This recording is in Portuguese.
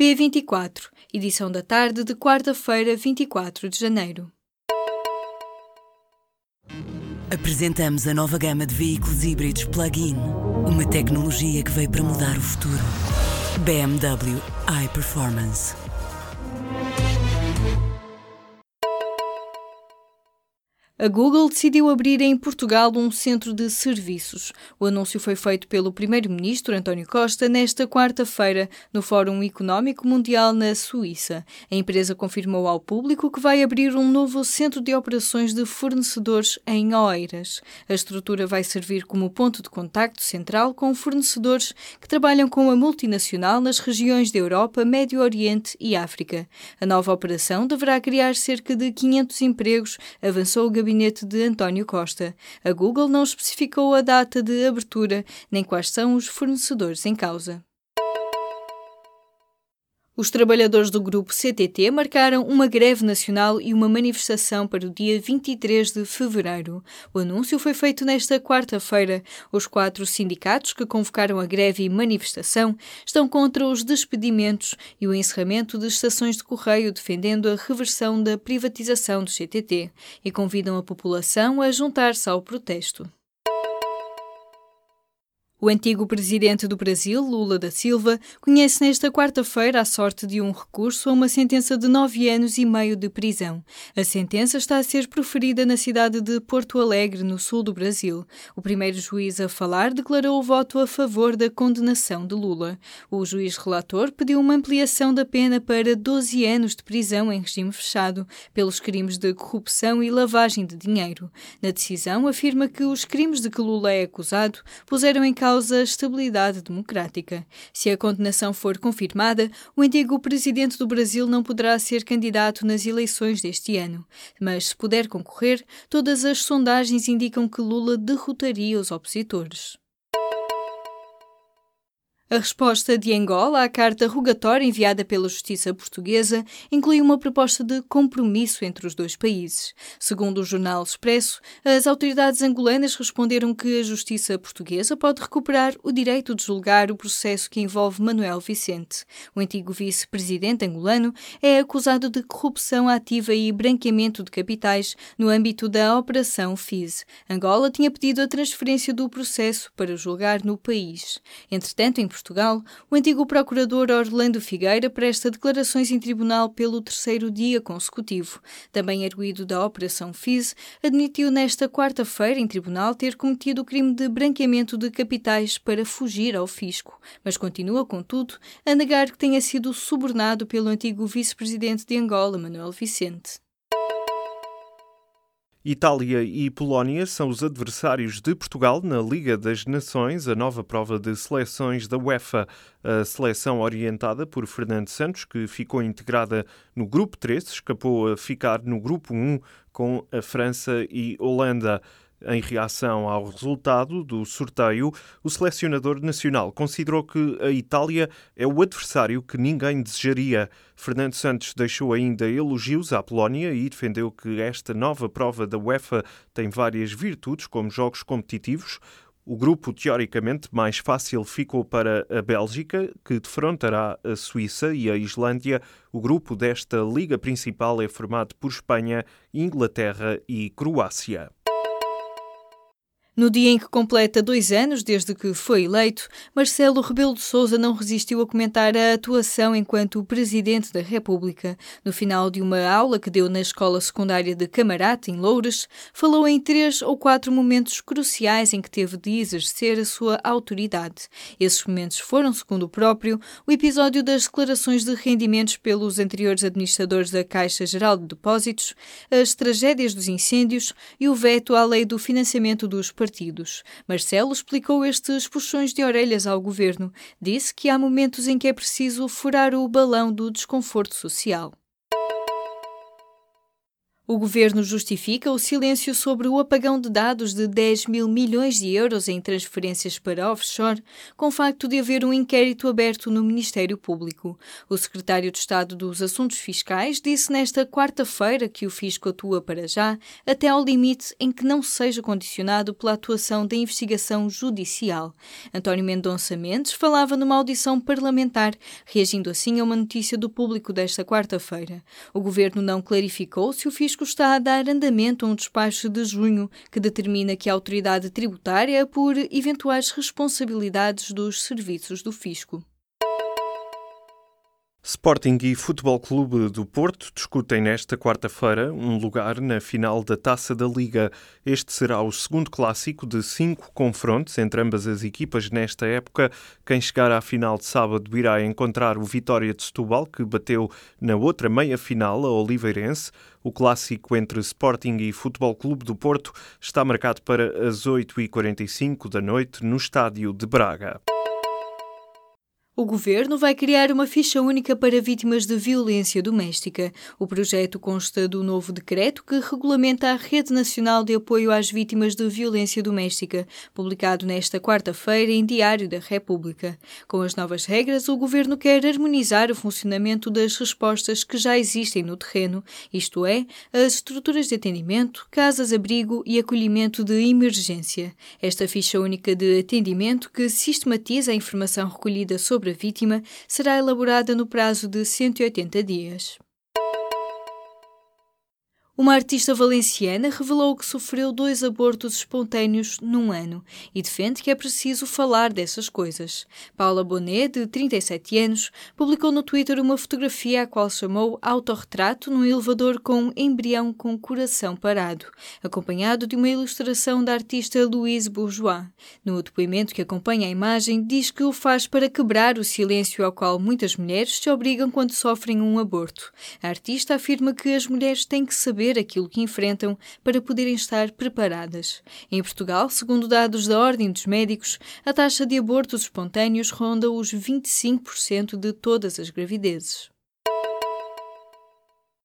P24, edição da tarde de quarta-feira, 24 de janeiro. Apresentamos a nova gama de veículos híbridos plug-in. Uma tecnologia que veio para mudar o futuro. BMW iPerformance. A Google decidiu abrir em Portugal um centro de serviços. O anúncio foi feito pelo primeiro-ministro António Costa nesta quarta-feira no Fórum Económico Mundial na Suíça. A empresa confirmou ao público que vai abrir um novo centro de operações de fornecedores em Oeiras. A estrutura vai servir como ponto de contacto central com fornecedores que trabalham com a multinacional nas regiões da Europa, Médio Oriente e África. A nova operação deverá criar cerca de 500 empregos, avançou o gabinete gabinete de António Costa. A Google não especificou a data de abertura nem quais são os fornecedores em causa. Os trabalhadores do grupo CTT marcaram uma greve nacional e uma manifestação para o dia 23 de fevereiro. O anúncio foi feito nesta quarta-feira. Os quatro sindicatos que convocaram a greve e manifestação estão contra os despedimentos e o encerramento de estações de correio, defendendo a reversão da privatização do CTT e convidam a população a juntar-se ao protesto. O antigo presidente do Brasil, Lula da Silva, conhece nesta quarta-feira a sorte de um recurso a uma sentença de nove anos e meio de prisão. A sentença está a ser proferida na cidade de Porto Alegre, no sul do Brasil. O primeiro juiz a falar declarou o voto a favor da condenação de Lula. O juiz relator pediu uma ampliação da pena para 12 anos de prisão em regime fechado pelos crimes de corrupção e lavagem de dinheiro. Na decisão, afirma que os crimes de que Lula é acusado puseram em causa causa a estabilidade democrática. Se a condenação for confirmada, o antigo presidente do Brasil não poderá ser candidato nas eleições deste ano. Mas, se puder concorrer, todas as sondagens indicam que Lula derrotaria os opositores. A resposta de Angola à carta rogatória enviada pela Justiça Portuguesa inclui uma proposta de compromisso entre os dois países. Segundo o jornal Expresso, as autoridades angolanas responderam que a Justiça Portuguesa pode recuperar o direito de julgar o processo que envolve Manuel Vicente. O antigo vice-presidente angolano é acusado de corrupção ativa e branqueamento de capitais no âmbito da Operação FIS. Angola tinha pedido a transferência do processo para julgar no país. Entretanto, em Portugal, o antigo procurador Orlando Figueira presta declarações em tribunal pelo terceiro dia consecutivo. Também erguido da Operação FIS, admitiu nesta quarta-feira em tribunal ter cometido o crime de branqueamento de capitais para fugir ao fisco, mas continua, contudo, a negar que tenha sido subornado pelo antigo vice-presidente de Angola, Manuel Vicente. Itália e Polónia são os adversários de Portugal na Liga das Nações, a nova prova de seleções da UEFA. A seleção orientada por Fernando Santos, que ficou integrada no grupo 3, escapou a ficar no grupo 1 com a França e Holanda. Em reação ao resultado do sorteio, o selecionador nacional considerou que a Itália é o adversário que ninguém desejaria. Fernando Santos deixou ainda elogios à Polónia e defendeu que esta nova prova da UEFA tem várias virtudes, como jogos competitivos. O grupo, teoricamente mais fácil, ficou para a Bélgica, que defrontará a Suíça e a Islândia. O grupo desta liga principal é formado por Espanha, Inglaterra e Croácia. No dia em que completa dois anos desde que foi eleito, Marcelo Rebelo de Sousa não resistiu a comentar a atuação enquanto Presidente da República. No final de uma aula que deu na Escola Secundária de Camarate, em Loures, falou em três ou quatro momentos cruciais em que teve de exercer a sua autoridade. Esses momentos foram, segundo o próprio, o episódio das declarações de rendimentos pelos anteriores administradores da Caixa Geral de Depósitos, as tragédias dos incêndios e o veto à lei do financiamento dos partidos partidos. Marcelo explicou estes puxões de orelhas ao governo. Disse que há momentos em que é preciso furar o balão do desconforto social. O governo justifica o silêncio sobre o apagão de dados de 10 mil milhões de euros em transferências para offshore, com o facto de haver um inquérito aberto no Ministério Público. O secretário de Estado dos Assuntos Fiscais disse nesta quarta-feira que o fisco atua para já, até ao limite em que não seja condicionado pela atuação da investigação judicial. António Mendonça Mendes falava numa audição parlamentar, reagindo assim a uma notícia do público desta quarta-feira. O governo não clarificou se o fisco Francisco está a dar andamento a um despacho de junho que determina que a autoridade tributária por eventuais responsabilidades dos serviços do fisco. Sporting e Futebol Clube do Porto discutem nesta quarta-feira um lugar na final da Taça da Liga. Este será o segundo clássico de cinco confrontos entre ambas as equipas nesta época. Quem chegar à final de sábado irá encontrar o Vitória de Setúbal, que bateu na outra meia-final a Oliveirense. O clássico entre Sporting e Futebol Clube do Porto está marcado para as 8h45 da noite no estádio de Braga. O governo vai criar uma ficha única para vítimas de violência doméstica. O projeto consta do novo decreto que regulamenta a Rede Nacional de Apoio às Vítimas de Violência Doméstica, publicado nesta quarta-feira em Diário da República. Com as novas regras, o governo quer harmonizar o funcionamento das respostas que já existem no terreno, isto é, as estruturas de atendimento, casas-abrigo e acolhimento de emergência. Esta ficha única de atendimento, que sistematiza a informação recolhida sobre vítima será elaborada no prazo de 180 dias. Uma artista valenciana revelou que sofreu dois abortos espontâneos num ano e defende que é preciso falar dessas coisas. Paula Bonet, de 37 anos, publicou no Twitter uma fotografia a qual chamou autorretrato num elevador com embrião com coração parado, acompanhado de uma ilustração da artista Louise Bourgeois. No depoimento que acompanha a imagem, diz que o faz para quebrar o silêncio ao qual muitas mulheres se obrigam quando sofrem um aborto. A artista afirma que as mulheres têm que aquilo que enfrentam para poderem estar preparadas. Em Portugal, segundo dados da Ordem dos Médicos, a taxa de abortos espontâneos ronda os 25% de todas as gravidezes.